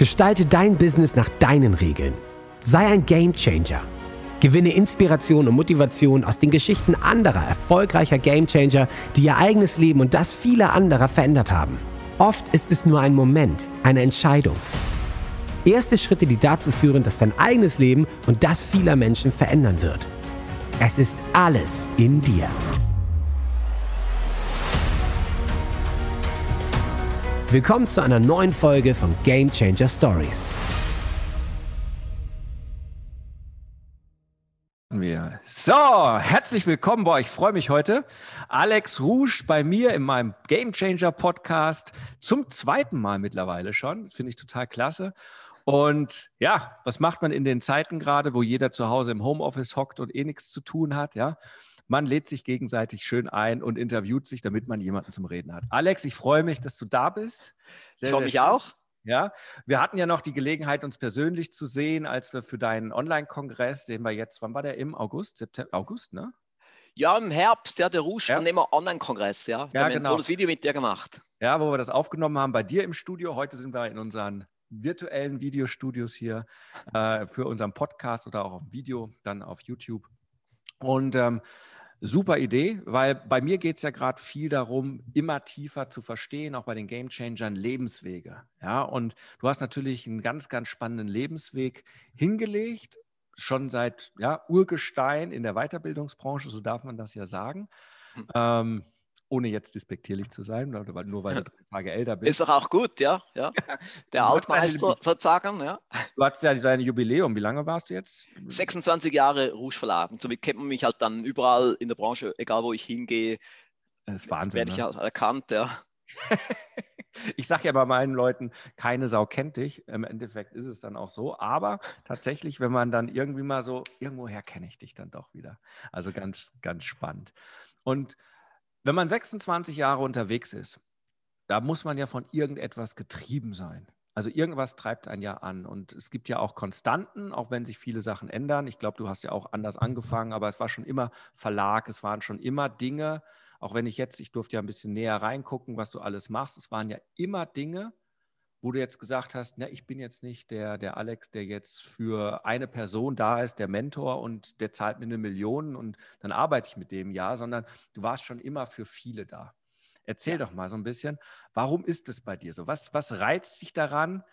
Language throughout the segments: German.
Gestalte dein Business nach deinen Regeln. Sei ein Gamechanger. Gewinne Inspiration und Motivation aus den Geschichten anderer erfolgreicher Gamechanger, die ihr eigenes Leben und das vieler anderer verändert haben. Oft ist es nur ein Moment, eine Entscheidung. Erste Schritte, die dazu führen, dass dein eigenes Leben und das vieler Menschen verändern wird. Es ist alles in dir. Willkommen zu einer neuen Folge von Game Changer Stories. So, herzlich willkommen bei euch. Ich freue mich heute. Alex Rouge bei mir in meinem Game Changer Podcast zum zweiten Mal mittlerweile schon. Finde ich total klasse. Und ja, was macht man in den Zeiten gerade, wo jeder zu Hause im Homeoffice hockt und eh nichts zu tun hat? Ja, man lädt sich gegenseitig schön ein und interviewt sich, damit man jemanden zum Reden hat. Alex, ich freue mich, dass du da bist. Sehr, ich freue mich schön. auch. Ja, wir hatten ja noch die Gelegenheit, uns persönlich zu sehen, als wir für deinen Online-Kongress, den wir jetzt, wann war der? Im August, September, August, ne? Ja, im Herbst, ja, der Rouge Unternehmer Online-Kongress, ja. Da ja, haben genau. ein tolles Video mit dir gemacht. Ja, wo wir das aufgenommen haben bei dir im Studio. Heute sind wir in unseren virtuellen Videostudios hier äh, für unseren Podcast oder auch auf Video, dann auf YouTube. Und ähm, Super Idee, weil bei mir geht es ja gerade viel darum, immer tiefer zu verstehen, auch bei den Game Changern, Lebenswege. Ja, und du hast natürlich einen ganz, ganz spannenden Lebensweg hingelegt, schon seit ja, Urgestein in der Weiterbildungsbranche, so darf man das ja sagen. Hm. Ähm, ohne jetzt despektierlich zu sein, nur weil du drei Tage älter bist. Ist doch auch gut, ja. ja. Der Altmeister sozusagen, ja. Du hattest ja dein Jubiläum. Wie lange warst du jetzt? 26 Jahre Rouge Verlag. Und somit kennt man mich halt dann überall in der Branche, egal wo ich hingehe. Das ist Wahnsinn. Werde ich ne? halt erkannt, ja. ich sage ja bei meinen Leuten, keine Sau kennt dich. Im Endeffekt ist es dann auch so. Aber tatsächlich, wenn man dann irgendwie mal so, irgendwoher kenne ich dich dann doch wieder. Also ganz, ganz spannend. Und wenn man 26 Jahre unterwegs ist, da muss man ja von irgendetwas getrieben sein. Also irgendwas treibt einen ja an. Und es gibt ja auch Konstanten, auch wenn sich viele Sachen ändern. Ich glaube, du hast ja auch anders angefangen, aber es war schon immer Verlag, es waren schon immer Dinge, auch wenn ich jetzt, ich durfte ja ein bisschen näher reingucken, was du alles machst, es waren ja immer Dinge, wo du jetzt gesagt hast, na, ich bin jetzt nicht der, der Alex, der jetzt für eine Person da ist, der Mentor und der zahlt mir eine Million und dann arbeite ich mit dem ja, sondern du warst schon immer für viele da. Erzähl ja. doch mal so ein bisschen, warum ist es bei dir so? Was, was reizt dich daran,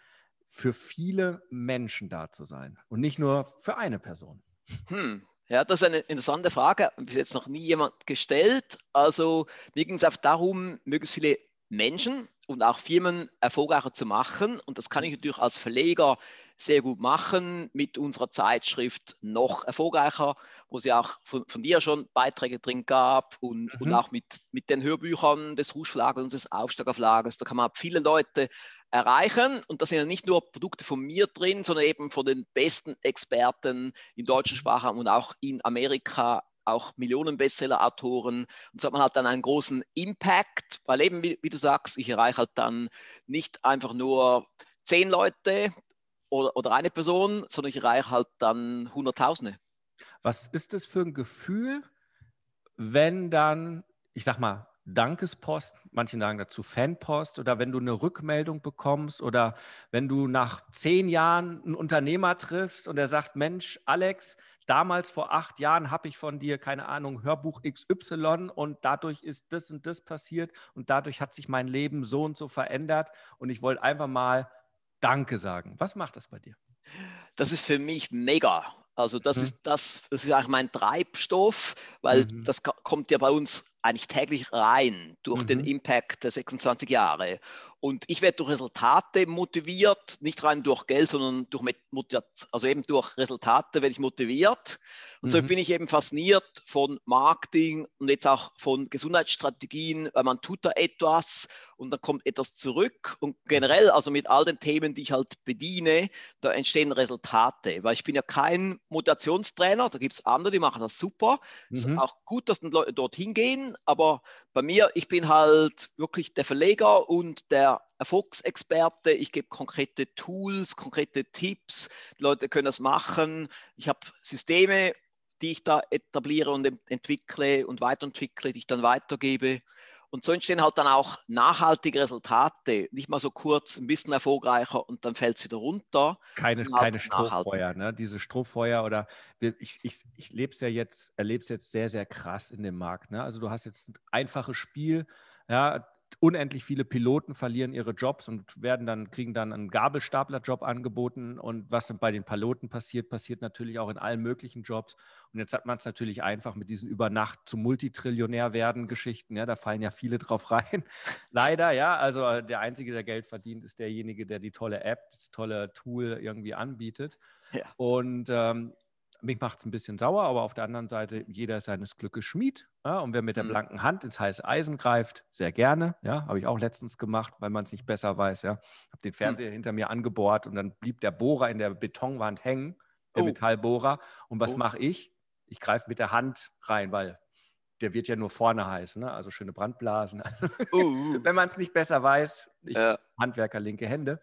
für viele Menschen da zu sein und nicht nur für eine Person? Hm. Ja, das ist eine interessante Frage. Bis jetzt noch nie jemand gestellt. Also mir ging es auch darum, möglichst viele Menschen und auch Firmen erfolgreicher zu machen. Und das kann ich natürlich als Verleger sehr gut machen mit unserer Zeitschrift noch erfolgreicher, wo es ja auch von, von dir schon Beiträge drin gab und, mhm. und auch mit, mit den Hörbüchern des Rouge Verlages und des Aufsteiger Verlages. Da kann man viele Leute erreichen. Und da sind ja nicht nur Produkte von mir drin, sondern eben von den besten Experten im deutschen mhm. Sprachraum und auch in Amerika auch Millionen Bestseller-Autoren. Und so hat man halt dann einen großen Impact, weil eben, wie, wie, du sagst, ich erreiche halt dann nicht einfach nur zehn Leute oder, oder eine Person, sondern ich erreiche halt dann Hunderttausende. Was ist das für ein Gefühl, wenn dann, ich sag mal, Dankespost, manche sagen dazu Fanpost oder wenn du eine Rückmeldung bekommst oder wenn du nach zehn Jahren einen Unternehmer triffst und er sagt, Mensch, Alex, damals vor acht Jahren habe ich von dir, keine Ahnung, Hörbuch XY und dadurch ist das und das passiert und dadurch hat sich mein Leben so und so verändert und ich wollte einfach mal Danke sagen. Was macht das bei dir? Das ist für mich mega. Also das mhm. ist das, das ist eigentlich mein Treibstoff, weil mhm. das kommt ja bei uns eigentlich täglich rein durch mhm. den Impact der 26 Jahre. Und ich werde durch Resultate motiviert, nicht rein durch Geld, sondern durch also eben durch Resultate werde ich motiviert. Und mhm. so bin ich eben fasziniert von Marketing und jetzt auch von Gesundheitsstrategien, weil man tut da etwas und dann kommt etwas zurück. Und generell, also mit all den Themen, die ich halt bediene, da entstehen Resultate. Weil ich bin ja kein Motivationstrainer, da gibt es andere, die machen das super. Es mhm. ist auch gut, dass die Leute dorthin gehen, aber bei mir, ich bin halt wirklich der Verleger und der Erfolgsexperte. Ich gebe konkrete Tools, konkrete Tipps. Die Leute können das machen. Ich habe Systeme, die ich da etabliere und entwickle und weiterentwickle, die ich dann weitergebe. Und so entstehen halt dann auch nachhaltige Resultate. Nicht mal so kurz, ein bisschen erfolgreicher und dann fällt es wieder runter. Keine, keine Strohfeuer, ne? Diese Strohfeuer oder ich, ich, ich lebe es ja jetzt, erlebe es jetzt sehr, sehr krass in dem Markt. Ne? Also du hast jetzt ein einfaches Spiel, ja, unendlich viele Piloten verlieren ihre Jobs und werden dann, kriegen dann einen Gabelstaplerjob angeboten. Und was dann bei den Piloten passiert, passiert natürlich auch in allen möglichen Jobs. Und jetzt hat man es natürlich einfach mit diesen über Nacht zum Multitrillionär werden Geschichten. Ja, da fallen ja viele drauf rein. Leider, ja. Also äh, der Einzige, der Geld verdient, ist derjenige, der die tolle App, das tolle Tool irgendwie anbietet. Ja. Und ähm, mich macht es ein bisschen sauer, aber auf der anderen Seite, jeder ist seines Glückes Schmied. Ja, und wer mit der mhm. blanken Hand ins heiße Eisen greift, sehr gerne. Ja, habe ich auch letztens gemacht, weil man es nicht besser weiß. Ja, habe den hm. Fernseher mhm. hinter mir angebohrt und dann blieb der Bohrer in der Betonwand hängen, der oh. Metallbohrer. Und was oh. mache ich? Ich greife mit der Hand rein, weil der wird ja nur vorne heiß, ne? also schöne Brandblasen. Uh, uh. Wenn man es nicht besser weiß, ich, ja. Handwerker linke Hände.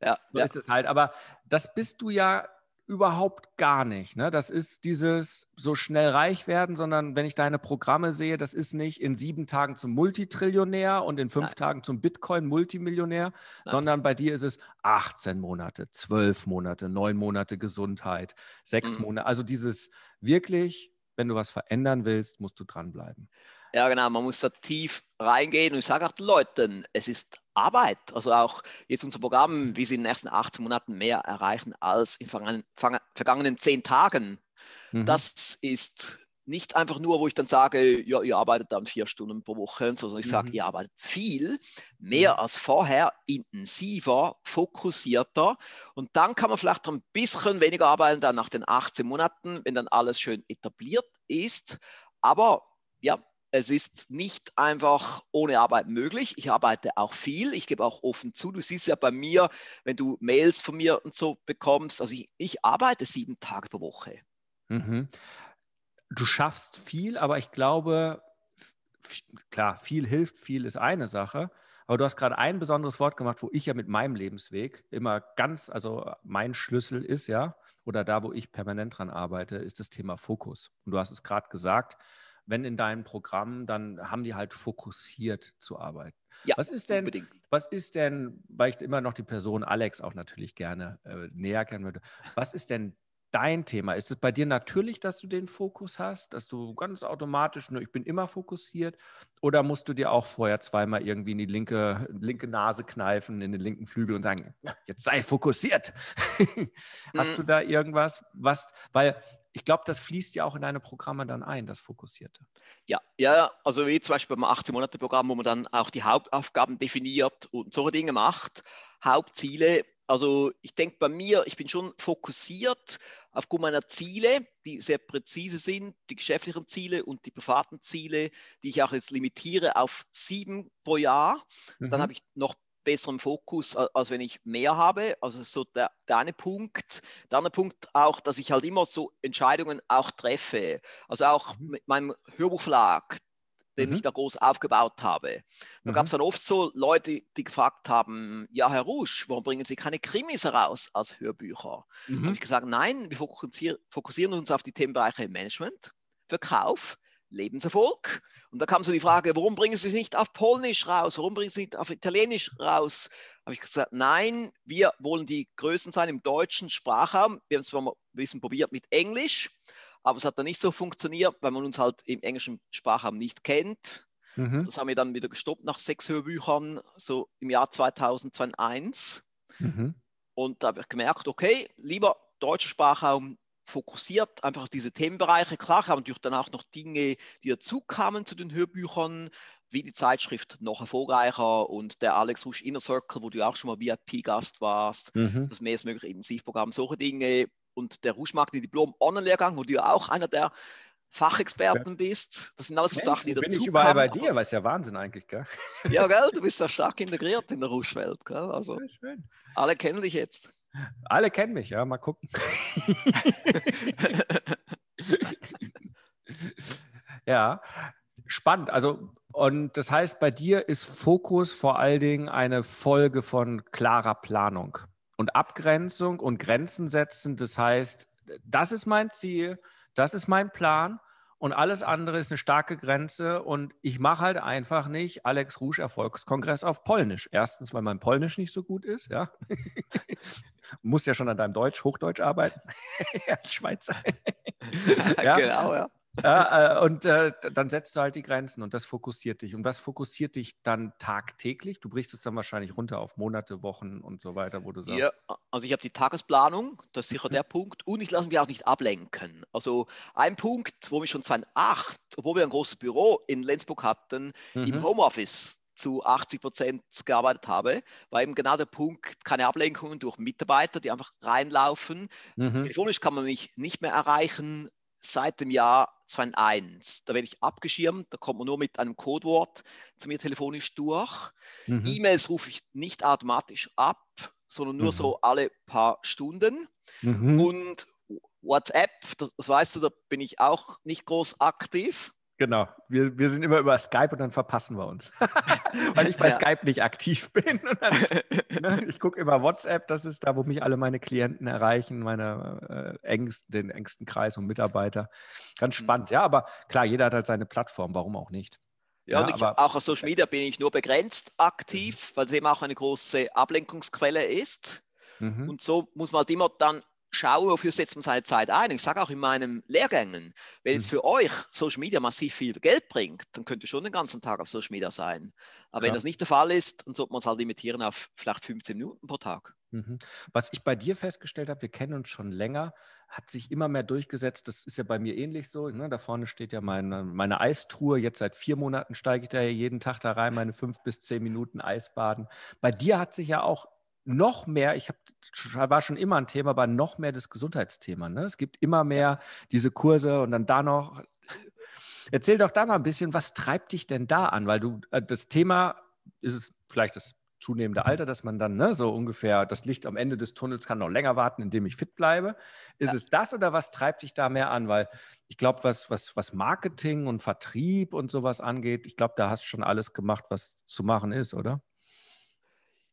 Ja, so ja. ist es halt. Aber das bist du ja überhaupt gar nicht. Ne? Das ist dieses so schnell reich werden, sondern wenn ich deine Programme sehe, das ist nicht in sieben Tagen zum Multitrillionär und in fünf Nein. Tagen zum Bitcoin-Multimillionär, sondern bei dir ist es 18 Monate, 12 Monate, neun Monate Gesundheit, sechs mhm. Monate. Also dieses wirklich, wenn du was verändern willst, musst du dranbleiben. Ja, genau, man muss da tief reingehen und ich sage auch den Leuten, es ist Arbeit. Also auch jetzt unser Programm, wie sie in den ersten 18 Monaten mehr erreichen als in vergangenen, vergangenen zehn Tagen. Mhm. Das ist nicht einfach nur, wo ich dann sage, ja, ihr arbeitet dann vier Stunden pro Woche, sondern ich sage, mhm. ihr arbeitet viel, mehr mhm. als vorher, intensiver, fokussierter. Und dann kann man vielleicht ein bisschen weniger arbeiten, dann nach den 18 Monaten, wenn dann alles schön etabliert ist. Aber ja, es ist nicht einfach ohne Arbeit möglich. Ich arbeite auch viel. Ich gebe auch offen zu. Du siehst ja bei mir, wenn du Mails von mir und so bekommst, also ich, ich arbeite sieben Tage pro Woche. Mhm. Du schaffst viel, aber ich glaube, klar, viel hilft, viel ist eine Sache. Aber du hast gerade ein besonderes Wort gemacht, wo ich ja mit meinem Lebensweg immer ganz, also mein Schlüssel ist ja, oder da, wo ich permanent dran arbeite, ist das Thema Fokus. Und du hast es gerade gesagt, wenn in deinem Programm, dann haben die halt fokussiert zu arbeiten. Ja, was ist denn, unbedingt. was ist denn, weil ich immer noch die Person Alex auch natürlich gerne äh, näher kennen würde, was ist denn dein Thema? Ist es bei dir natürlich, dass du den Fokus hast, dass du ganz automatisch, nur ich bin immer fokussiert, oder musst du dir auch vorher zweimal irgendwie in die linke, linke Nase kneifen, in den linken Flügel und sagen, jetzt sei fokussiert? hast du mm. da irgendwas, was, weil ich glaube, das fließt ja auch in deine Programme dann ein, das Fokussierte. Ja, ja, also wie zum Beispiel beim 18-Monate-Programm, wo man dann auch die Hauptaufgaben definiert und solche Dinge macht, Hauptziele. Also ich denke bei mir, ich bin schon fokussiert aufgrund meiner Ziele, die sehr präzise sind, die geschäftlichen Ziele und die privaten Ziele, die ich auch jetzt limitiere auf sieben pro Jahr. Mhm. Dann habe ich noch besseren Fokus, als wenn ich mehr habe. Also so der, der eine Punkt. Der andere Punkt auch, dass ich halt immer so Entscheidungen auch treffe. Also auch mhm. mit meinem Hörbuchverlag, den mhm. ich da groß aufgebaut habe. Da mhm. gab es dann oft so Leute, die gefragt haben, ja, Herr Rusch, warum bringen Sie keine Krimis heraus als Hörbücher? Mhm. habe ich gesagt, nein, wir fokussieren, uns auf die Themenbereiche Management, Verkauf, Lebenserfolg. Und da kam so die Frage, warum bringen Sie es nicht auf Polnisch raus? Warum bringen Sie es nicht auf Italienisch raus? Habe ich gesagt, nein, wir wollen die Größten sein im deutschen Sprachraum. Wir haben es mal ein bisschen probiert mit Englisch, aber es hat dann nicht so funktioniert, weil man uns halt im englischen Sprachraum nicht kennt. Mhm. Das haben wir dann wieder gestoppt nach sechs Hörbüchern, so im Jahr 2001. Mhm. Und da habe ich gemerkt, okay, lieber deutscher Sprachraum, fokussiert einfach auf diese Themenbereiche. Klar haben natürlich dann auch noch Dinge, die dazu kamen zu den Hörbüchern, wie die Zeitschrift noch erfolgreicher und der Alex Rusch Inner Circle, wo du auch schon mal VIP-Gast warst, mhm. das mehr mögliche Intensivprogramm, solche Dinge und der Ruschmarkt Diplom Online-Lehrgang, wo du auch einer der Fachexperten bist. Das sind alles Mensch, Sachen, die dazu bin ich überall bei dir, was ja Wahnsinn eigentlich, gell? Ja, gell, du bist ja stark integriert in der Ruschwelt, gell? Also, alle kennen dich jetzt. Alle kennen mich, ja, mal gucken. ja, spannend. Also, und das heißt, bei dir ist Fokus vor allen Dingen eine Folge von klarer Planung und Abgrenzung und Grenzen setzen. Das heißt, das ist mein Ziel, das ist mein Plan und alles andere ist eine starke Grenze und ich mache halt einfach nicht Alex Rouge Erfolgskongress auf Polnisch. Erstens, weil mein Polnisch nicht so gut ist, ja. Muss ja schon an deinem Deutsch, Hochdeutsch arbeiten als Schweizer. ja. Genau, ja. Ja, äh, und äh, dann setzt du halt die Grenzen und das fokussiert dich. Und was fokussiert dich dann tagtäglich? Du brichst es dann wahrscheinlich runter auf Monate, Wochen und so weiter, wo du sagst. Ja, also ich habe die Tagesplanung, das ist sicher der Punkt. Und ich lasse mich auch nicht ablenken. Also ein Punkt, wo wir schon 2008, obwohl wir ein großes Büro in Lenzburg hatten, mhm. im Homeoffice zu 80 Prozent gearbeitet habe, war eben genau der Punkt, keine Ablenkungen durch Mitarbeiter, die einfach reinlaufen. Mhm. Telefonisch kann man mich nicht mehr erreichen, seit dem Jahr 2001. Da werde ich abgeschirmt, da kommt man nur mit einem Codewort zu mir telefonisch durch. Mhm. E-Mails rufe ich nicht automatisch ab, sondern nur mhm. so alle paar Stunden. Mhm. Und WhatsApp, das, das weißt du, da bin ich auch nicht groß aktiv. Genau, wir, wir sind immer über Skype und dann verpassen wir uns, weil ich bei ja. Skype nicht aktiv bin. Dann, ne, ich gucke immer WhatsApp, das ist da, wo mich alle meine Klienten erreichen, meine äh, engsten, den engsten Kreis und Mitarbeiter. Ganz mhm. spannend, ja, aber klar, jeder hat halt seine Plattform, warum auch nicht. Ja, ja und ich, auch auf Social Media bin ich nur begrenzt aktiv, mhm. weil es eben auch eine große Ablenkungsquelle ist. Mhm. Und so muss man halt immer dann schaue, wofür setzt man seine Zeit ein. Ich sage auch in meinen Lehrgängen, wenn jetzt mhm. für euch Social Media massiv viel Geld bringt, dann könnt ihr schon den ganzen Tag auf Social Media sein. Aber Klar. wenn das nicht der Fall ist, dann sollte man es halt limitieren auf vielleicht 15 Minuten pro Tag. Mhm. Was ich bei dir festgestellt habe, wir kennen uns schon länger, hat sich immer mehr durchgesetzt. Das ist ja bei mir ähnlich so. Ne? Da vorne steht ja meine, meine Eistruhe. Jetzt seit vier Monaten steige ich da ja jeden Tag da rein, meine fünf bis zehn Minuten Eisbaden. Bei dir hat sich ja auch noch mehr, ich hab, war schon immer ein Thema, aber noch mehr das Gesundheitsthema. Ne? Es gibt immer mehr diese Kurse und dann da noch. Erzähl doch da mal ein bisschen, was treibt dich denn da an? Weil du, äh, das Thema ist es vielleicht das zunehmende Alter, dass man dann ne, so ungefähr das Licht am Ende des Tunnels kann noch länger warten, indem ich fit bleibe. Ist ja. es das oder was treibt dich da mehr an? Weil ich glaube, was, was, was Marketing und Vertrieb und sowas angeht, ich glaube, da hast du schon alles gemacht, was zu machen ist, oder?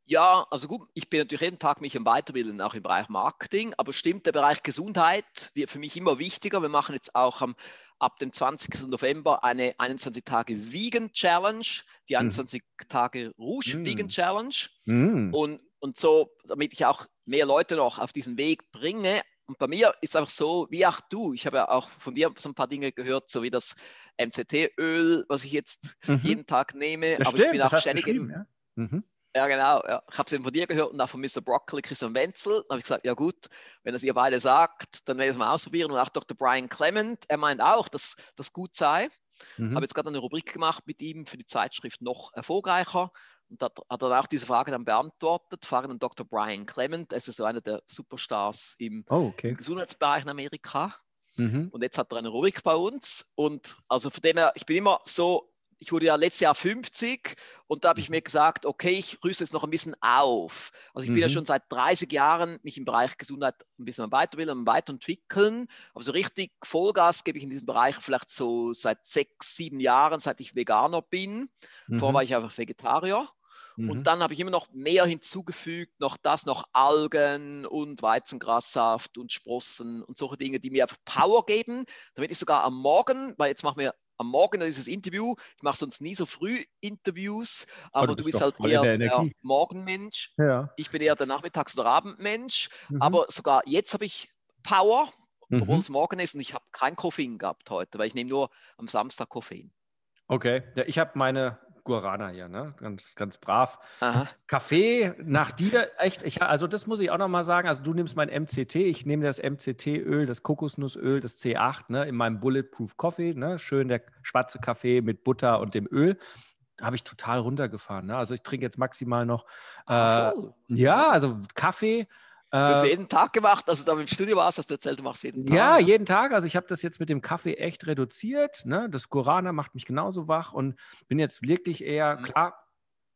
Ja, also gut, ich bin natürlich jeden Tag mich am Weiterbilden, auch im Bereich Marketing, aber stimmt, der Bereich Gesundheit wird für mich immer wichtiger. Wir machen jetzt auch am, ab dem 20. November eine 21 Tage Vegan Challenge, die 21 hm. Tage Rouge mm. Vegan Challenge. Mm. Und, und so, damit ich auch mehr Leute noch auf diesen Weg bringe. Und bei mir ist einfach so, wie auch du, ich habe ja auch von dir so ein paar Dinge gehört, so wie das MCT-Öl, was ich jetzt mhm. jeden Tag nehme. Das aber stimmt, ich bin auch ständig im, ja? mhm. Ja, genau. Ja. Ich habe es eben von dir gehört und auch von Mr. Broccoli, Christian Wenzel. Da habe ich gesagt, ja gut, wenn das ihr beide sagt, dann werde ich es mal ausprobieren. Und auch Dr. Brian Clement, er meint auch, dass das gut sei. Mhm. Habe jetzt gerade eine Rubrik gemacht mit ihm für die Zeitschrift noch erfolgreicher. Und da hat er auch diese Frage dann beantwortet. Fragen an Dr. Brian Clement, er ist so einer der Superstars im, oh, okay. Gesundheitsbereich in Amerika. Mhm. Und jetzt hat er eine Rubrik bei uns. Und also von dem her, ich bin immer so ich wurde ja letztes Jahr 50 und da habe ich mhm. mir gesagt, okay, ich rüste jetzt noch ein bisschen auf. Also ich bin ja mhm. schon seit 30 Jahren mich im Bereich Gesundheit ein bisschen am Weiterbilden, am Weiterentwickeln. Aber so richtig Vollgas gebe ich in diesem Bereich vielleicht so seit sechs, sieben Jahren, seit ich Veganer bin. Mhm. Vorher war ich einfach Vegetarier. Mhm. Und dann habe ich immer noch mehr hinzugefügt, noch das, noch Algen und Weizengrassaft und Sprossen und solche Dinge, die mir einfach Power geben, damit ich sogar am Morgen, weil jetzt machen wir am Morgen dieses Interview. Ich mache sonst nie so früh Interviews, aber oh, du, bist, halt eher der, der Morgenmensch. Ja. Ich bin eher der Nachmittags- oder Abendmensch. Mhm. Aber sogar jetzt habe ich Power, obwohl mhm. es morgen ist und ich habe kein Koffein gehabt heute, weil ich nehme nur am Samstag Koffein. Okay, ja, ich habe meine Guarana hier, ne? Ganz, ganz brav. Aha. Kaffee nach dir, echt, ich, also das muss ich auch nochmal sagen. Also du nimmst mein MCT, ich nehme das MCT-Öl, das Kokosnussöl, das C8, ne, in meinem Bulletproof Coffee, ne? Schön der schwarze Kaffee mit Butter und dem Öl habe ich total runtergefahren. Ne? Also ich trinke jetzt maximal noch, äh, ja, also Kaffee, Du hast äh, jeden Tag gemacht, also da im Studio warst, hast du erzählt, du machst jeden Tag. Ja, jeden Tag. Also ich habe das jetzt mit dem Kaffee echt reduziert. Ne? Das Guarana macht mich genauso wach und bin jetzt wirklich eher, mhm. klar,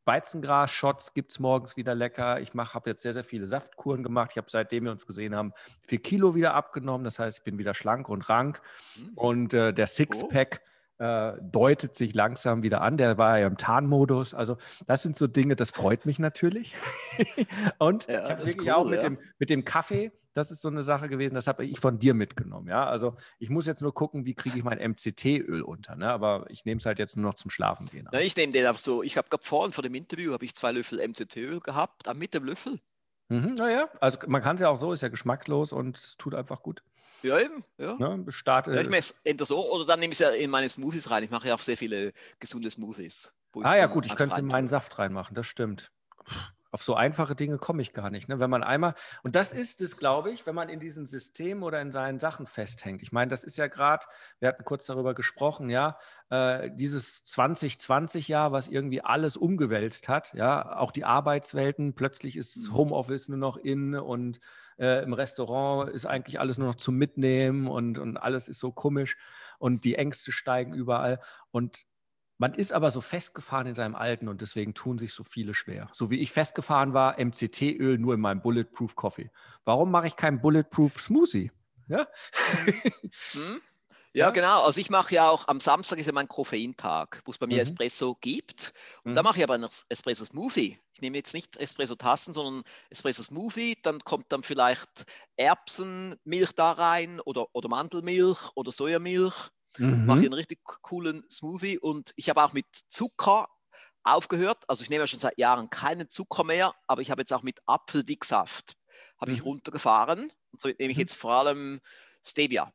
Weizengras-Shots gibt es morgens wieder lecker. Ich habe jetzt sehr, sehr viele Saftkuren gemacht. Ich habe, seitdem wir uns gesehen haben, vier Kilo wieder abgenommen. Das heißt, ich bin wieder schlank und rank. Mhm. Und äh, der Sixpack, äh, deutet sich langsam wieder an. Der war ja im Tarnmodus. Also das sind so Dinge, das freut mich natürlich. und ja, ich habe wirklich cool, auch mit, ja. dem, mit dem Kaffee, das ist so eine Sache gewesen, das habe ich von dir mitgenommen. Ja, also ich muss jetzt nur gucken, wie kriege ich mein MCT-Öl unter. Ne? Aber ich nehme es halt jetzt nur noch zum Schlafen gehen. Ja, ich nehme den einfach so. Ich habe gerade vorhin vor dem Interview habe ich zwei Löffel MCT-Öl gehabt, mit dem Löffel. Mhm, naja, also man kann es ja auch so, ist ja geschmacklos und tut einfach gut. Ja, eben. Ja. Ne, starte, ja, ich mache es entweder so oder dann nehme ich es ja in meine Smoothies rein. Ich mache ja auch sehr viele gesunde Smoothies. Ah ja, gut, ich könnte es in meinen Saft reinmachen, das stimmt. Auf so einfache Dinge komme ich gar nicht. Ne? Wenn man einmal, und das ist es, glaube ich, wenn man in diesem System oder in seinen Sachen festhängt. Ich meine, das ist ja gerade, wir hatten kurz darüber gesprochen, ja, äh, dieses 2020-Jahr, was irgendwie alles umgewälzt hat, ja, auch die Arbeitswelten, plötzlich ist mhm. Homeoffice nur noch in und äh, im Restaurant ist eigentlich alles nur noch zum Mitnehmen und, und alles ist so komisch und die Ängste steigen überall. Und man ist aber so festgefahren in seinem Alten und deswegen tun sich so viele schwer. So wie ich festgefahren war, MCT-Öl nur in meinem Bulletproof Coffee. Warum mache ich keinen Bulletproof Smoothie? Ja? Hm? Ja, ja, genau. Also ich mache ja auch am Samstag ist ja mein Koffeintag, wo es bei mir mhm. Espresso gibt. Und mhm. da mache ich aber einen Espresso Smoothie. Ich nehme jetzt nicht Espresso Tassen, sondern Espresso Smoothie. Dann kommt dann vielleicht Erbsenmilch da rein oder, oder Mandelmilch oder Sojamilch. Mhm. Mache ich einen richtig coolen Smoothie. Und ich habe auch mit Zucker aufgehört. Also ich nehme ja schon seit Jahren keinen Zucker mehr, aber ich habe jetzt auch mit Apfeldicksaft habe ich mhm. runtergefahren. Und so nehme ich mhm. jetzt vor allem Stevia.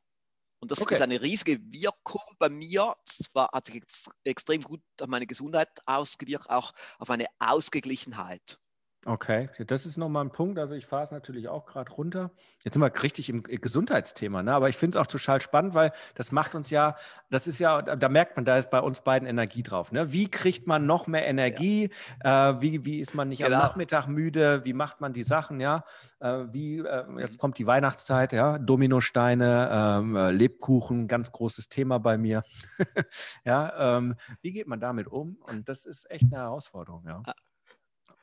Und das okay. ist eine riesige Wirkung bei mir. Zwar hat sich extrem gut auf meine Gesundheit ausgewirkt, auch auf meine Ausgeglichenheit. Okay, das ist nochmal ein Punkt. Also ich fahre es natürlich auch gerade runter. Jetzt sind wir richtig im Gesundheitsthema, ne? aber ich finde es auch total spannend, weil das macht uns ja, das ist ja, da merkt man, da ist bei uns beiden Energie drauf. Ne? Wie kriegt man noch mehr Energie? Ja. Äh, wie, wie ist man nicht genau. am Nachmittag müde? Wie macht man die Sachen? Ja, äh, wie, äh, jetzt kommt die Weihnachtszeit, ja, Dominosteine, ähm, äh, Lebkuchen, ganz großes Thema bei mir. ja, ähm, wie geht man damit um? Und das ist echt eine Herausforderung, ja.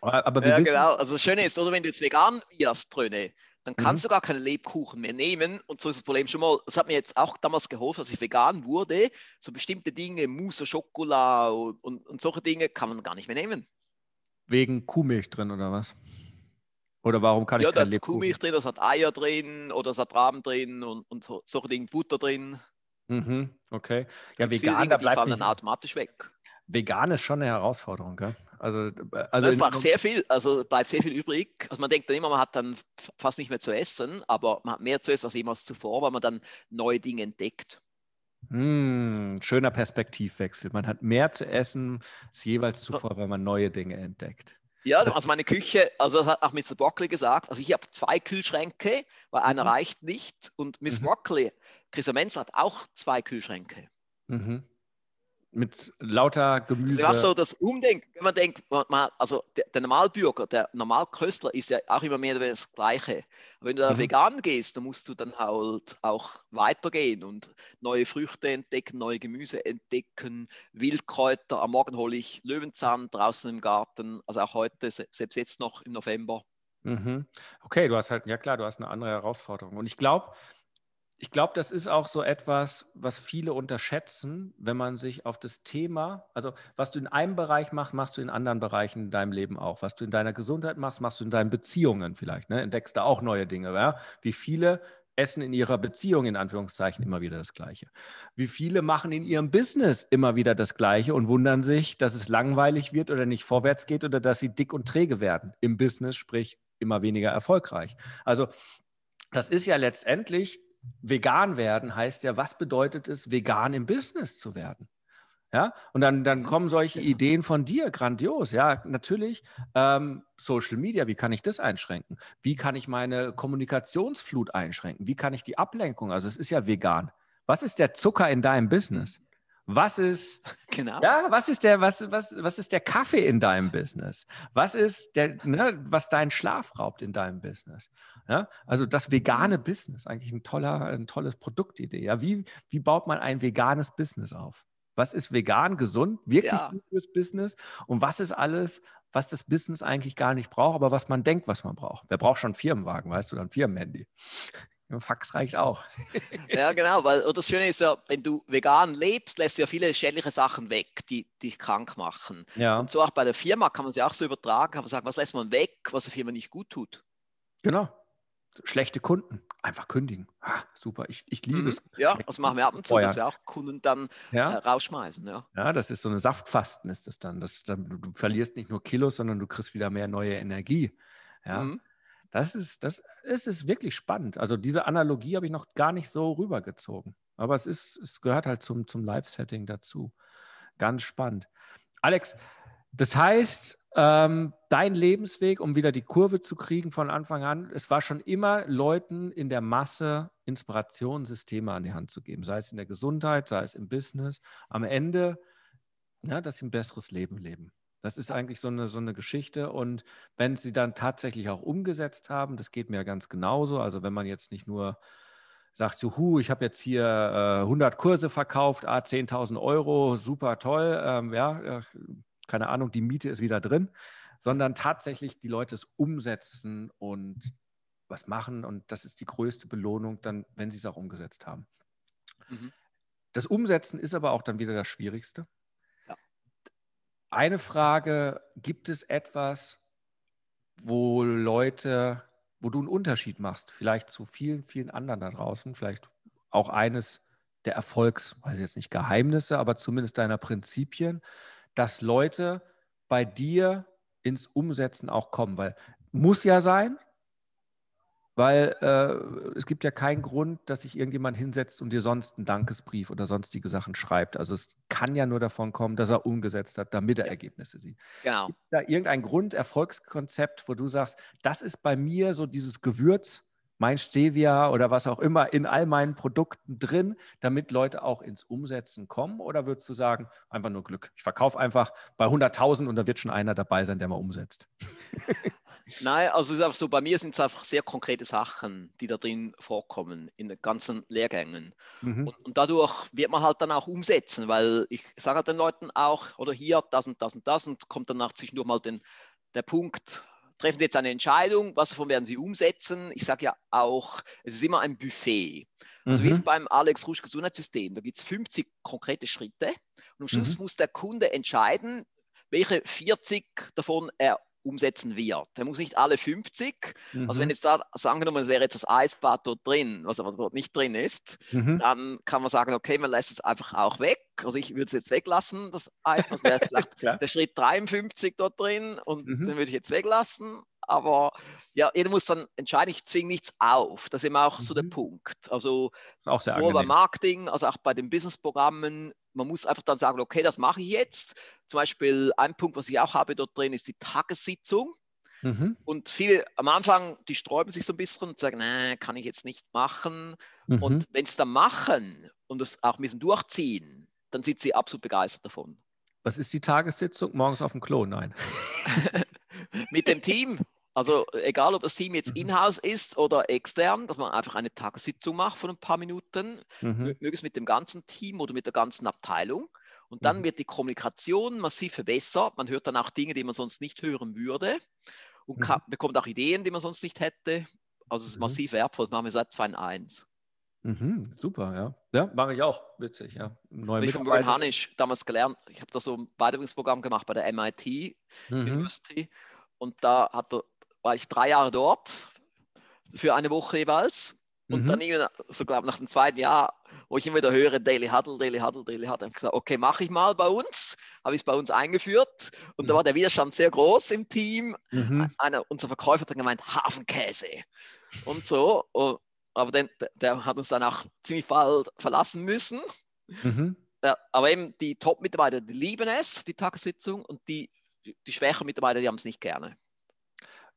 Aber ja, genau. Also das Schöne ist, oder wenn du jetzt vegan wirst, Tröne, dann kannst mhm. du gar keine Lebkuchen mehr nehmen. Und so ist das Problem schon mal, das hat mir jetzt auch damals geholfen, als ich vegan wurde. So bestimmte Dinge, Mousse, Schokolade und, und, und solche Dinge kann man gar nicht mehr nehmen. Wegen Kuhmilch drin oder was? Oder warum kann ich ja, keine Lebkuchen? Ja, da ist Kuhmilch drin, das hat Eier drin oder es hat Raben drin und, und so, solche Dinge, Butter drin. Mhm, okay. Ja, vegan, Dinge, da bleibt die fallen dann automatisch weg. Vegan ist schon eine Herausforderung, gell? Also, äh, also es macht sehr viel, also bleibt sehr viel übrig. Also man denkt dann immer, man hat dann fast nicht mehr zu essen, aber man hat mehr zu essen als jemals zuvor, weil man dann neue Dinge entdeckt. Hm, schöner Perspektivwechsel. Man hat mehr zu essen als jeweils zuvor, weil man neue Dinge entdeckt. Ja, also meine Küche, also das hat auch Mr. Broccoli gesagt, also ich habe zwei Kühlschränke, weil einer mhm. reicht nicht und Miss mhm. Broccoli, Chris Menz hat auch zwei Kühlschränke. Mhm mit lauter Gemüse. Das ist auch so das Umdenken, wenn man denkt, man, also der, der, Normalbürger, der Normalköstler ist ja auch immer mehr oder weniger das Gleiche. Aber wenn du da mhm. vegan gehst, dann musst du dann halt auch weitergehen und neue Früchte entdecken, neue Gemüse entdecken, Wildkräuter. Am Morgen hole ich Löwenzahn draußen im Garten, also auch heute, selbst jetzt noch im November. Mhm. Okay, du hast halt, ja klar, du hast eine andere Herausforderung. Und ich glaube, ich glaube, das ist auch so etwas, was viele unterschätzen, wenn man sich auf das Thema, also was du in einem Bereich machst, machst du in anderen Bereichen in deinem Leben auch. Was du in deiner Gesundheit machst, machst du in deinen Beziehungen vielleicht. Ne? Entdeckst da auch neue Dinge. Ja? Wie viele essen in ihrer Beziehung in Anführungszeichen immer wieder das Gleiche. Wie viele machen in ihrem Business immer wieder das Gleiche und wundern sich, dass es langweilig wird oder nicht vorwärts geht oder dass sie dick und träge werden im Business, sprich immer weniger erfolgreich. Also das ist ja letztendlich vegan werden heißt ja, was bedeutet es, vegan im Business zu werden? Ja, und dann, dann mhm. kommen solche genau. Ideen von dir, grandios. Ja, natürlich. Ähm, Social Media, wie kann ich das einschränken? Wie kann ich meine Kommunikationsflut einschränken? Wie kann ich die Ablenkung? Also, es ist ja vegan. Was ist der Zucker in deinem Business? Was ist, genau. ja, was ist der, was, was, was ist der Kaffee in deinem Business? Was ist der, ne, was deinen Schlaf raubt in deinem Business? Ja, also das vegane Business, eigentlich ein toller, eine tolle Produktidee. Ja, wie, wie baut man ein veganes Business auf? Was ist vegan, gesund, wirklich ja. gut fürs Business? Und was ist alles, was das Business eigentlich gar nicht braucht, aber was man denkt, was man braucht? Wer braucht schon einen Firmenwagen, weißt du, oder ein Firmenhandy? Fax reicht auch. ja, genau, weil das Schöne ist ja, wenn du vegan lebst, lässt du ja viele schädliche Sachen weg, die dich krank machen. Ja. Und so auch bei der Firma kann man sie auch so übertragen, kann man sagen, was lässt man weg, was der Firma nicht gut tut. Genau. Schlechte Kunden, einfach kündigen. Ah, super, ich, ich liebe mhm. es. Ja, das machen wir ab und zu, dass wir auch Kunden dann ja. äh, rausschmeißen. Ja. ja, das ist so eine Saftfasten, ist das dann. Das, dann du, du verlierst nicht nur Kilos, sondern du kriegst wieder mehr neue Energie. Ja. Mhm. Das ist, das, es ist wirklich spannend. Also diese Analogie habe ich noch gar nicht so rübergezogen. Aber es ist, es gehört halt zum, zum Live-Setting dazu. Ganz spannend. Alex, das heißt, ähm, dein Lebensweg, um wieder die Kurve zu kriegen von Anfang an, es war schon immer Leuten in der Masse Inspirationssysteme an die Hand zu geben, sei es in der Gesundheit, sei es im Business. Am Ende, ja, dass sie ein besseres Leben leben. Das ist eigentlich so eine, so eine Geschichte. Und wenn sie dann tatsächlich auch umgesetzt haben, das geht mir ganz genauso. Also wenn man jetzt nicht nur sagt, so, hu, ich habe jetzt hier äh, 100 Kurse verkauft, ah, 10.000 Euro, super toll, ähm, ja, äh, keine Ahnung, die Miete ist wieder drin, sondern tatsächlich die Leute es umsetzen und was machen. Und das ist die größte Belohnung dann, wenn sie es auch umgesetzt haben. Mhm. Das Umsetzen ist aber auch dann wieder das Schwierigste. Eine Frage, gibt es etwas, wo Leute, wo du einen Unterschied machst, vielleicht zu vielen, vielen anderen da draußen, vielleicht auch eines der Erfolgs, weiß jetzt nicht Geheimnisse, aber zumindest deiner Prinzipien, dass Leute bei dir ins Umsetzen auch kommen, weil muss ja sein, weil äh, es gibt ja keinen Grund, dass sich irgendjemand hinsetzt und dir sonst einen Dankesbrief oder sonstige Sachen schreibt. Also es kann ja nur davon kommen, dass er umgesetzt hat, damit er Ergebnisse sieht. Genau. Gibt da irgendein Grund, Erfolgskonzept, wo du sagst, das ist bei mir so dieses Gewürz, mein Stevia oder was auch immer in all meinen Produkten drin, damit Leute auch ins Umsetzen kommen? Oder würdest du sagen, einfach nur Glück? Ich verkaufe einfach bei 100.000 und da wird schon einer dabei sein, der mal umsetzt. Nein, also es ist einfach so, bei mir sind es einfach sehr konkrete Sachen, die da drin vorkommen, in den ganzen Lehrgängen. Mhm. Und, und, dadurch wird man halt dann auch umsetzen, weil ich sage halt den Leuten auch, oder hier, das und das und das und kommt danach zwischendurch mal den, der Punkt, treffen Sie jetzt eine Entscheidung, was davon werden Sie umsetzen? Ich sage ja auch, es ist immer ein Buffet. Also mhm. wie beim Alex Rusch Gesundheitssystem, da gibt es 50 konkrete Schritte und am Schluss mhm. muss der Kunde entscheiden, welche 40 davon er umsetzen wird. Der muss nicht alle 50. Mhm. Also wenn mhm. jetzt da, also angenommen, es wäre jetzt das Eisbad dort drin, was aber dort nicht drin ist, mhm. dann kann man sagen, okay, man lässt es einfach auch weg. Also ich würde es jetzt weglassen, das Eisbad, das wäre jetzt vielleicht der Schritt 53 dort drin und mhm. den würde ich jetzt weglassen. Aber ja, jeder muss dann entscheiden, ich zwinge nichts auf. Das ist immer auch so der mhm. Punkt. Also sowohl beim Marketing, als auch bei den Businessprogrammen man muss einfach dann sagen, okay, das mache ich jetzt. Zum Beispiel ein Punkt, was ich auch habe dort drin, ist die Tagessitzung. Mhm. Und viele am Anfang, die sträuben sich so ein bisschen und sagen, nein, kann ich jetzt nicht machen. Mhm. Und wenn sie es dann machen und es auch ein bisschen durchziehen, dann sind sie absolut begeistert davon. Was ist die Tagessitzung? Morgens auf dem Klo? Nein. Mit dem Team. Also egal, ob das Team jetzt mhm. in-house ist oder extern, dass man einfach eine Tagessitzung macht von ein paar Minuten, mhm. möglichst mit dem ganzen Team oder mit der ganzen Abteilung. Und dann mhm. wird die Kommunikation massiv verbessert. Man hört dann auch Dinge, die man sonst nicht hören würde und mhm. kann, bekommt auch Ideen, die man sonst nicht hätte. Also es ist mhm. massiv wertvoll. Das machen wir seit 2001. Mhm, super, ja. Ja, mache ich auch. Witzig, ja. Neue ich von Warren Hanisch damals gelernt. Ich habe da so ein Weiterbildungsprogramm gemacht bei der MIT mhm. University. Und da hat er war ich drei Jahre dort für eine Woche jeweils. Und mhm. dann, so glaube nach dem zweiten Jahr, wo ich immer wieder höre, Daily Huddle, Daily Huddle, Daily Huddle, habe ich gesagt, okay, mache ich mal bei uns. Habe ich es bei uns eingeführt. Und mhm. da war der Widerstand sehr groß im Team. Mhm. Einer unserer Verkäufer hat dann gemeint, Hafenkäse. Und so. Und, aber den, der hat uns dann auch ziemlich bald verlassen müssen. Mhm. Ja, aber eben die Top-Mitarbeiter, die lieben es, die Tagessitzung. Und die, die schwächeren Mitarbeiter, die haben es nicht gerne.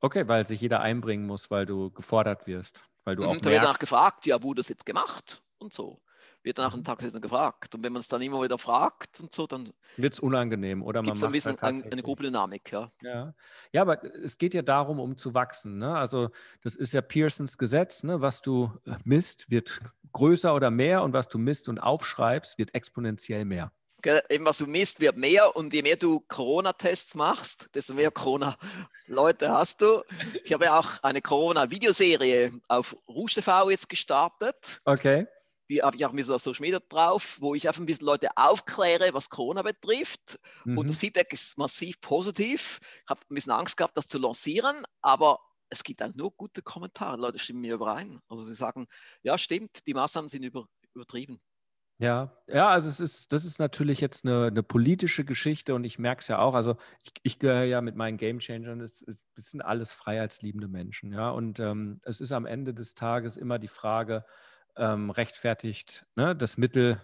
Okay, weil sich jeder einbringen muss, weil du gefordert wirst. Weil du mhm, auch da wird danach gefragt, ja, wurde das jetzt gemacht und so. Wird danach einen Tag gefragt. Und wenn man es dann immer wieder fragt und so, dann wird es unangenehm oder man macht ein bisschen halt eine Gruppendynamik, ja. ja. Ja, aber es geht ja darum, um zu wachsen. Ne? Also das ist ja Pearsons Gesetz, ne? was du misst, wird größer oder mehr und was du misst und aufschreibst, wird exponentiell mehr. Eben was du misst, wird mehr und je mehr du Corona-Tests machst, desto mehr Corona-Leute hast du. Ich habe ja auch eine Corona-Videoserie auf Rouge TV jetzt gestartet. Okay. Die habe ich auch mit so Social Media drauf, wo ich einfach ein bisschen Leute aufkläre, was Corona betrifft. Mhm. Und das Feedback ist massiv positiv. Ich habe ein bisschen Angst gehabt, das zu lancieren, aber es gibt dann nur gute Kommentare. Leute stimmen mir überein. Also sie sagen, ja, stimmt, die Maßnahmen sind über, übertrieben. Ja, ja, also es ist, das ist natürlich jetzt eine, eine politische Geschichte und ich merke es ja auch. Also ich, ich gehöre ja mit meinen Game Changern, es, es sind alles freiheitsliebende Menschen, ja. Und ähm, es ist am Ende des Tages immer die Frage, ähm, rechtfertigt ne, das Mittel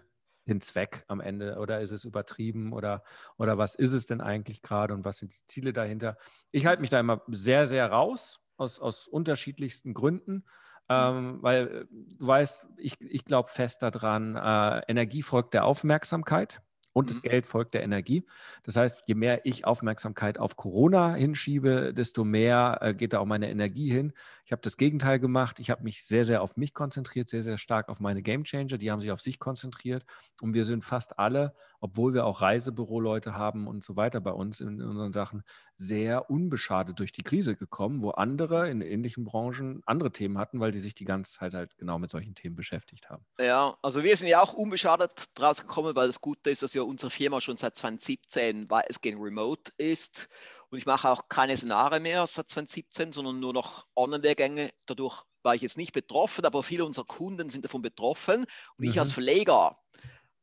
den Zweck am Ende oder ist es übertrieben oder, oder was ist es denn eigentlich gerade und was sind die Ziele dahinter? Ich halte mich da immer sehr, sehr raus aus, aus unterschiedlichsten Gründen. Ähm, weil äh, du weißt, ich, ich glaube fest daran, äh, Energie folgt der Aufmerksamkeit und mhm. das Geld folgt der Energie. Das heißt, je mehr ich Aufmerksamkeit auf Corona hinschiebe, desto mehr äh, geht da auch meine Energie hin. Ich habe das Gegenteil gemacht. Ich habe mich sehr, sehr auf mich konzentriert, sehr, sehr stark auf meine Game Changer. Die haben sich auf sich konzentriert. Und wir sind fast alle, obwohl wir auch Reisebüroleute haben und so weiter bei uns in, in unseren Sachen, sehr unbeschadet durch die Krise gekommen, wo andere in ähnlichen Branchen andere Themen hatten, weil die sich die ganze Zeit halt genau mit solchen Themen beschäftigt haben. Ja, also wir sind ja auch unbeschadet draus gekommen, weil das Gute ist, dass ja unsere Firma schon seit 2017 weitestgehend remote ist. Und ich mache auch keine Seminare mehr seit 2017, sondern nur noch Online-Lehrgänge. Dadurch war ich jetzt nicht betroffen, aber viele unserer Kunden sind davon betroffen. Und mhm. ich als Verleger,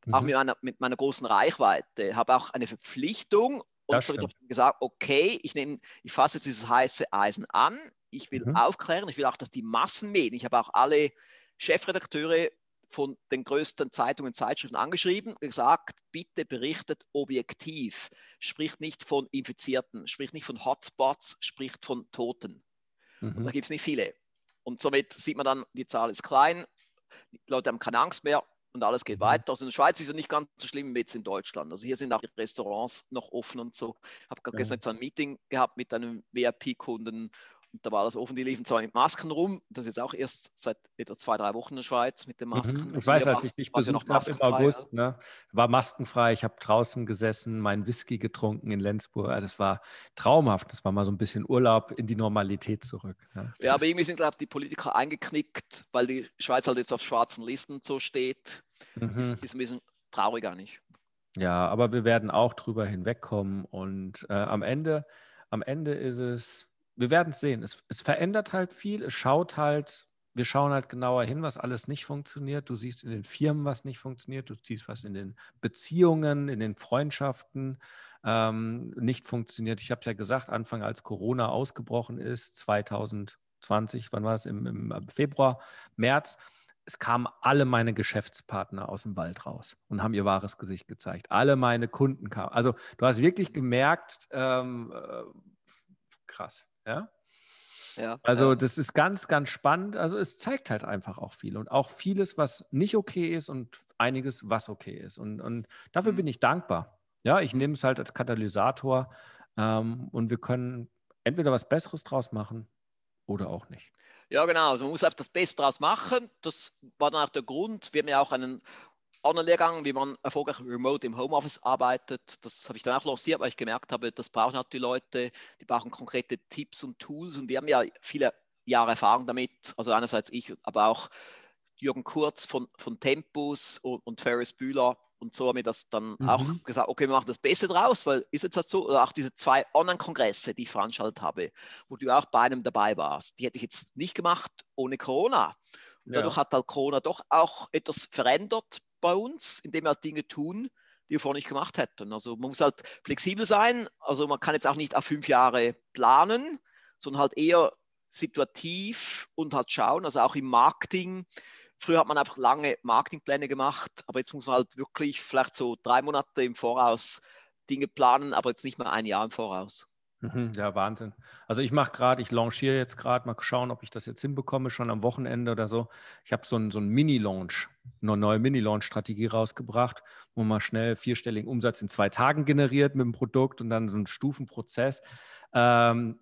mhm. auch mit meiner, mit meiner großen Reichweite, habe auch eine Verpflichtung und so habe ich gesagt, okay, ich nehme, ich fasse jetzt dieses heiße Eisen an. Ich will mhm. aufklären, ich will auch, dass die Massenmedien, ich habe auch alle Chefredakteure von den größten Zeitungen und Zeitschriften angeschrieben und gesagt, bitte berichtet objektiv. Spricht nicht von Infizierten, spricht nicht von Hotspots, spricht von Toten. Mhm. Und da gibt es nicht viele. Und somit sieht man dann, die Zahl ist klein, die Leute haben keine Angst mehr und alles geht mhm. weiter. Also in der Schweiz ist es nicht ganz so schlimm wie jetzt in Deutschland. Also hier sind auch die Restaurants noch offen und so. Ich habe gerade ja. gestern jetzt ein Meeting gehabt mit einem VIP-Kunden und da war das offen, die liefen zwar mit Masken rum, das ist jetzt auch erst seit etwa zwei, drei Wochen in der Schweiz mit den Masken. Mhm. Ich weiß, als ich dich besucht habe im August, ne, war maskenfrei, ich habe draußen gesessen, meinen Whisky getrunken in Lenzburg. Also es war traumhaft, das war mal so ein bisschen Urlaub in die Normalität zurück. Ne? Ja, aber irgendwie sind, glaube ich, die Politiker eingeknickt, weil die Schweiz halt jetzt auf schwarzen Listen so steht. Mhm. Ist, ist ein bisschen traurig eigentlich. Ja, aber wir werden auch drüber hinwegkommen und äh, am Ende, am Ende ist es wir werden es sehen. Es, es verändert halt viel. Es schaut halt, wir schauen halt genauer hin, was alles nicht funktioniert. Du siehst in den Firmen, was nicht funktioniert. Du siehst, was in den Beziehungen, in den Freundschaften ähm, nicht funktioniert. Ich habe es ja gesagt, Anfang als Corona ausgebrochen ist, 2020, wann war es? Im, Im, Februar, März. Es kamen alle meine Geschäftspartner aus dem Wald raus und haben ihr wahres Gesicht gezeigt. Alle meine Kunden kamen. Also du hast wirklich gemerkt, ähm, äh, krass. Ja. Ja, also ja. das ist ganz, ganz spannend. Also es zeigt halt einfach auch viel und auch vieles, was nicht okay ist und einiges, was okay ist. Und, und dafür mhm. bin ich dankbar. Ja, ich nehme es halt als Katalysator ähm, und wir können entweder was Besseres draus machen oder auch nicht. Ja, genau. Also man muss einfach das Beste draus machen. Das war dann auch der Grund. Wir haben ja auch einen Online-Lehrgang, wie man erfolgreich remote im Homeoffice arbeitet. Das habe ich dann auch lanciert, weil ich gemerkt habe, das brauchen auch die Leute, die brauchen konkrete Tipps und Tools. Und wir haben ja viele Jahre Erfahrung damit, also einerseits ich, aber auch Jürgen Kurz von, von Tempus und, und Ferris Bühler. Und so haben wir das dann mhm. auch gesagt, okay, wir machen das Beste draus, weil ist jetzt das so, oder auch diese zwei Online-Kongresse, die ich veranstaltet habe, wo du auch bei einem dabei warst, die hätte ich jetzt nicht gemacht ohne Corona. Und dadurch ja. hat halt Corona doch auch etwas verändert bei uns, indem wir halt Dinge tun, die wir vorher nicht gemacht hätten. Also man muss halt flexibel sein. Also man kann jetzt auch nicht auf fünf Jahre planen, sondern halt eher situativ und halt schauen. Also auch im Marketing. Früher hat man einfach lange Marketingpläne gemacht, aber jetzt muss man halt wirklich vielleicht so drei Monate im Voraus Dinge planen, aber jetzt nicht mehr ein Jahr im Voraus. Mhm, ja, Wahnsinn. Also ich mache gerade, ich launchiere jetzt gerade, mal schauen, ob ich das jetzt hinbekomme, schon am Wochenende oder so. Ich habe so einen so Mini-Launch, eine neue Mini-Launch-Strategie rausgebracht, wo man schnell vierstelligen Umsatz in zwei Tagen generiert mit dem Produkt und dann so einen Stufenprozess. Ähm,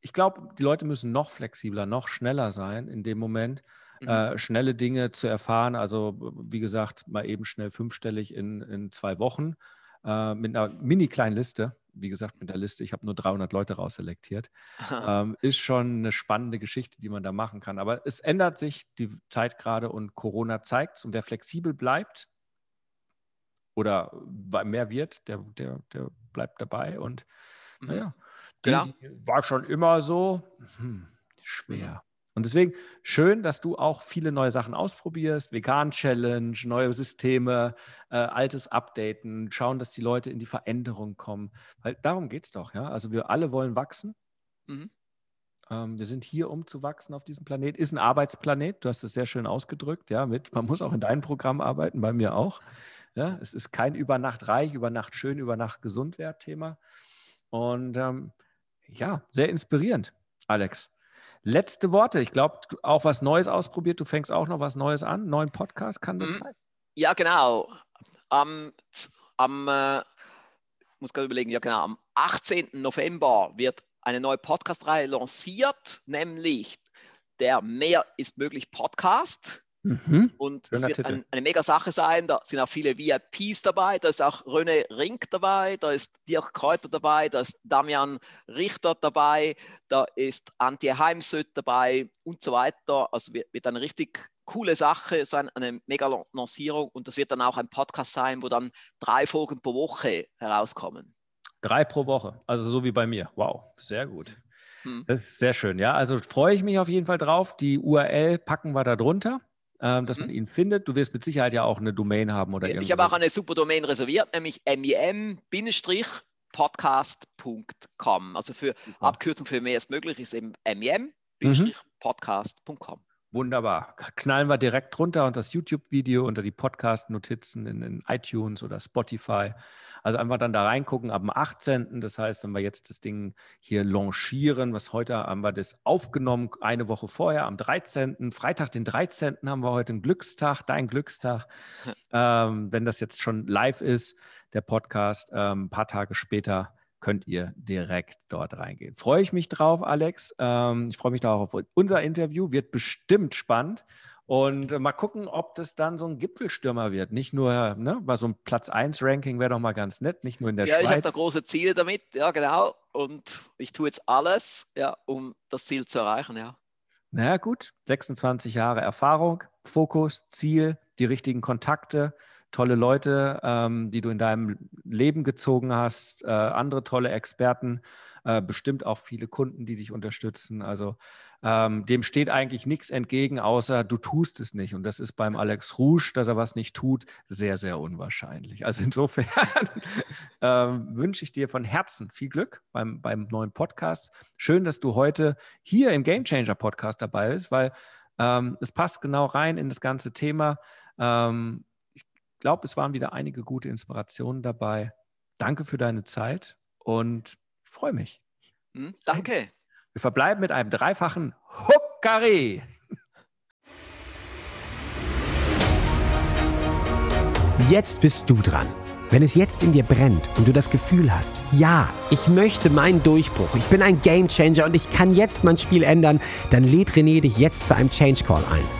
ich glaube, die Leute müssen noch flexibler, noch schneller sein in dem Moment, mhm. äh, schnelle Dinge zu erfahren. Also, wie gesagt, mal eben schnell fünfstellig in, in zwei Wochen äh, mit einer mini kleinen Liste. Wie gesagt, mit der Liste, ich habe nur 300 Leute rausselektiert. ähm, ist schon eine spannende Geschichte, die man da machen kann. Aber es ändert sich die Zeit gerade und Corona zeigt es. Und wer flexibel bleibt oder mehr wird, der, der, der bleibt dabei. Und mhm. naja, die, genau. war schon immer so hm, schwer. Und deswegen schön, dass du auch viele neue Sachen ausprobierst. Vegan-Challenge, neue Systeme, äh, altes Updaten, schauen, dass die Leute in die Veränderung kommen. Weil darum geht es doch, ja. Also wir alle wollen wachsen. Mhm. Ähm, wir sind hier, um zu wachsen auf diesem Planet. Ist ein Arbeitsplanet, du hast es sehr schön ausgedrückt, ja, mit, man muss auch in deinem Programm arbeiten, bei mir auch. Ja, es ist kein über Nacht reich, über Nacht schön, über Nacht gesund Thema. Und ähm, ja, sehr inspirierend, Alex. Letzte Worte. Ich glaube, auch was Neues ausprobiert. Du fängst auch noch was Neues an. Neuen Podcast kann das mhm. sein? Ja, genau. Am, am äh, muss gerade überlegen, ja genau, am 18. November wird eine neue Podcast-Reihe lanciert, nämlich der Mehr ist möglich Podcast. Mhm. Und das wird ein, eine mega Sache sein. Da sind auch viele VIPs dabei. Da ist auch René Rink dabei, da ist Dirk Kräuter dabei, da ist Damian Richter dabei, da ist Antje Heimsöth dabei und so weiter. Also wird, wird eine richtig coole Sache sein, eine mega Lancierung. Und das wird dann auch ein Podcast sein, wo dann drei Folgen pro Woche herauskommen. Drei pro Woche, also so wie bei mir. Wow, sehr gut. Hm. Das ist sehr schön, ja. Also freue ich mich auf jeden Fall drauf. Die URL packen wir da drunter ähm, dass mhm. man ihn findet. Du wirst mit Sicherheit ja auch eine Domain haben oder Ich habe auch eine super Domain reserviert, nämlich mim-podcast.com. Also für. Abkürzung für mehr ist möglich ist eben mim-podcast.com. Wunderbar. Knallen wir direkt runter und das YouTube-Video unter die Podcast-Notizen in, in, iTunes oder Spotify. Also einfach dann da reingucken ab dem 18. Das heißt, wenn wir jetzt das Ding hier launchieren, was heute haben wir das aufgenommen, eine Woche vorher, am 13. Freitag, den 13. haben wir heute einen Glückstag, dein Glückstag. ähm, wenn das jetzt schon live ist, der Podcast, ähm, ein paar Tage später könnt ihr direkt dort reingehen. Freue ich mich drauf, Alex. Ähm, ich freue mich darauf auf unser Interview. Wird bestimmt spannend. Und äh, mal gucken, ob das dann so ein Gipfelstürmer wird. Nicht nur, ne, mal so ein Platz 1 Ranking wäre doch mal ganz nett, nicht nur in der ja, Schweiz. Ja, ich habe da große Ziele damit, ja, genau. Und ich tue jetzt alles, ja, um das Ziel zu erreichen, ja. Na ja, gut, 26 Jahre Erfahrung, Fokus, Ziel, die richtigen Kontakte, tolle Leute, ähm, die du in deinem Leben gezogen hast, äh, andere tolle Experten, äh, bestimmt auch viele Kunden, die dich unterstützen. Also ähm, dem steht eigentlich nichts entgegen, außer du tust es nicht. Und das ist beim Alex Rouge, dass er was nicht tut, sehr, sehr unwahrscheinlich. Also insofern ähm, wünsche ich dir von Herzen viel Glück beim, beim neuen Podcast. Schön, dass du heute hier im Game Changer Podcast dabei bist, weil ähm, es passt genau rein in das ganze Thema. Ähm, glaube, es waren wieder einige gute Inspirationen dabei. Danke für deine Zeit und ich freue mich. Hm, danke. Wir verbleiben mit einem dreifachen Huckari. Jetzt bist du dran. Wenn es jetzt in dir brennt und du das Gefühl hast, ja, ich möchte meinen Durchbruch, ich bin ein Gamechanger und ich kann jetzt mein Spiel ändern, dann lädt René dich jetzt zu einem Change Call ein.